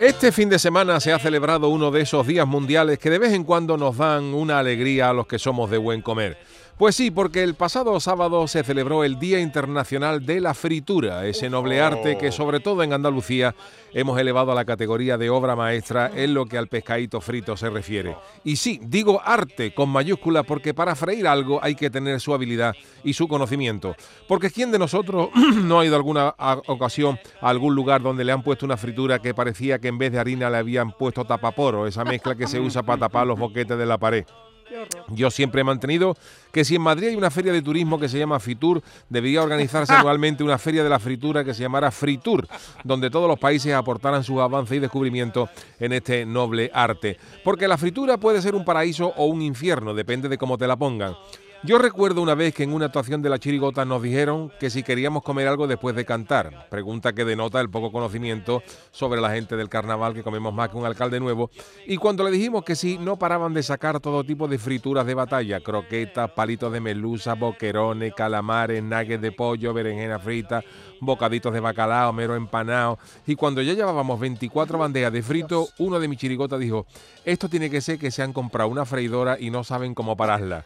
Este fin de semana se ha celebrado uno de esos días mundiales que de vez en cuando nos dan una alegría a los que somos de buen comer. Pues sí, porque el pasado sábado se celebró el Día Internacional de la Fritura, ese noble arte que sobre todo en Andalucía hemos elevado a la categoría de obra maestra en lo que al pescadito frito se refiere. Y sí, digo arte con mayúsculas porque para freír algo hay que tener su habilidad y su conocimiento. Porque ¿quién de nosotros no ha ido alguna ocasión a algún lugar donde le han puesto una fritura que parecía que en vez de harina le habían puesto tapaporo, esa mezcla que se usa para tapar los boquetes de la pared? Yo siempre he mantenido que si en Madrid hay una feria de turismo que se llama Fitur, debería organizarse anualmente una feria de la fritura que se llamara Fritur, donde todos los países aportaran sus avances y descubrimientos en este noble arte. Porque la fritura puede ser un paraíso o un infierno, depende de cómo te la pongan. Yo recuerdo una vez que en una actuación de la chirigota nos dijeron que si queríamos comer algo después de cantar, pregunta que denota el poco conocimiento sobre la gente del carnaval que comemos más que un alcalde nuevo, y cuando le dijimos que sí, no paraban de sacar todo tipo de frituras de batalla, croquetas, palitos de melusa, boquerones, calamares, nuggets de pollo, berenjena frita, bocaditos de bacalao, mero empanado, y cuando ya llevábamos 24 bandejas de frito, uno de mis chirigotas dijo, esto tiene que ser que se han comprado una freidora y no saben cómo pararla,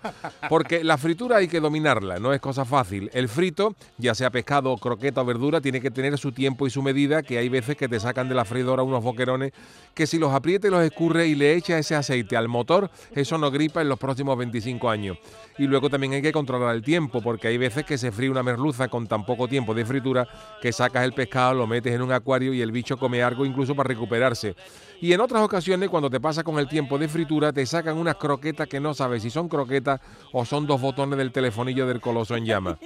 porque la fritura hay que dominarla, no es cosa fácil. El frito, ya sea pescado, croqueta o verdura, tiene que tener su tiempo y su medida, que hay veces que te sacan de la freidora unos boquerones que si los apriete, los escurre y le echa ese aceite al motor, eso no gripa en los próximos 25 años. Y luego también hay que controlar el tiempo, porque hay veces que se fríe una merluza con tan poco tiempo de fritura que sacas el pescado, lo metes en un acuario y el bicho come algo incluso para recuperarse. Y en otras ocasiones, cuando te pasa con el tiempo de fritura, te sacan unas croquetas que no sabes si son croquetas o son dos botones del telefonillo del coloso en llama.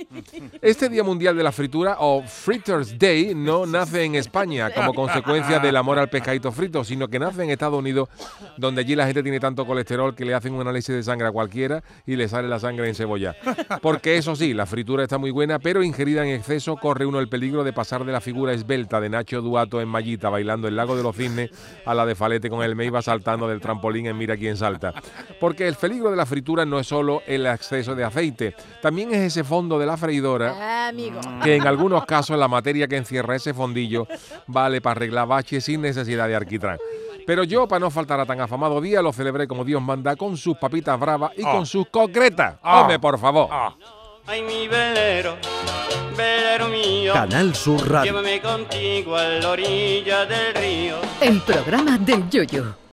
Este Día Mundial de la Fritura, o Fritters Day, no nace en España como consecuencia del amor al pescadito frito, sino que nace en Estados Unidos, donde allí la gente tiene tanto colesterol que le hacen un análisis de sangre a cualquiera y le sale la sangre en cebolla. Porque eso sí, la fritura está muy buena, pero ingerida en exceso corre uno el peligro de pasar de la figura esbelta de Nacho Duato en Mallita bailando el lago de los cisnes a la de Falete con el Meiba saltando del trampolín en Mira quién salta. Porque el peligro de la fritura no es solo el exceso de aceite, también es ese fondo de la freidora Ah, amigo. que en algunos casos la materia que encierra ese fondillo vale para arreglar baches sin necesidad de arquitrán. Pero yo, para no faltar a tan afamado día, lo celebré como Dios manda, con sus papitas bravas y con sus concretas. Hombre, por favor. Ay, mi velero, velero mío, Canal Sur Radio. llévame contigo a la orilla del río. El programa del Yoyo.